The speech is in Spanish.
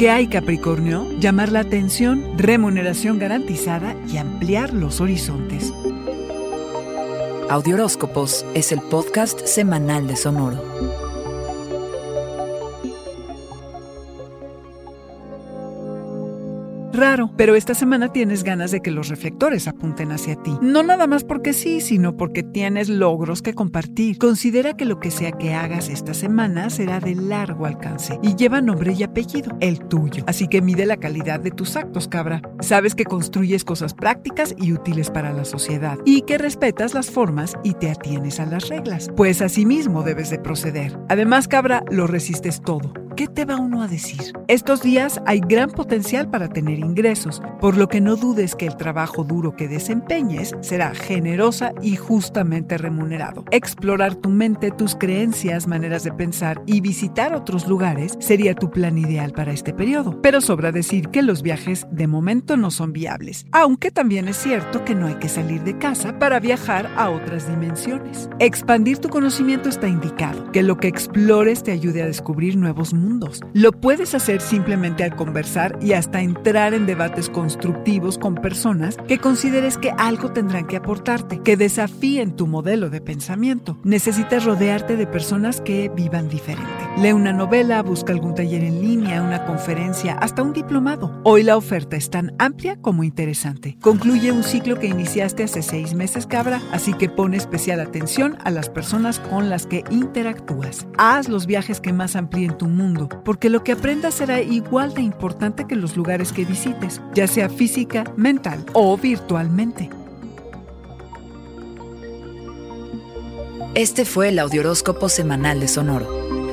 ¿Qué hay Capricornio? Llamar la atención, remuneración garantizada y ampliar los horizontes. Audioróscopos es el podcast semanal de Sonoro. Raro, pero esta semana tienes ganas de que los reflectores apunten hacia ti. No nada más porque sí, sino porque tienes logros que compartir. Considera que lo que sea que hagas esta semana será de largo alcance y lleva nombre y apellido, el tuyo. Así que mide la calidad de tus actos, cabra. Sabes que construyes cosas prácticas y útiles para la sociedad y que respetas las formas y te atienes a las reglas. Pues así mismo debes de proceder. Además, cabra, lo resistes todo ¿qué te va uno a decir? Estos días hay gran potencial para tener ingresos, por lo que no dudes que el trabajo duro que desempeñes será generosa y justamente remunerado. Explorar tu mente, tus creencias, maneras de pensar y visitar otros lugares sería tu plan ideal para este periodo. Pero sobra decir que los viajes de momento no son viables, aunque también es cierto que no hay que salir de casa para viajar a otras dimensiones. Expandir tu conocimiento está indicado, que lo que explores te ayude a descubrir nuevos mundos lo puedes hacer simplemente al conversar y hasta entrar en debates constructivos con personas que consideres que algo tendrán que aportarte, que desafíen tu modelo de pensamiento. Necesitas rodearte de personas que vivan diferente. Lee una novela, busca algún taller en línea, una conferencia, hasta un diplomado. Hoy la oferta es tan amplia como interesante. Concluye un ciclo que iniciaste hace seis meses, cabra, así que pone especial atención a las personas con las que interactúas. Haz los viajes que más amplíen tu mundo porque lo que aprendas será igual de importante que los lugares que visites, ya sea física, mental o virtualmente. Este fue el Audioróscopo Semanal de Sonoro.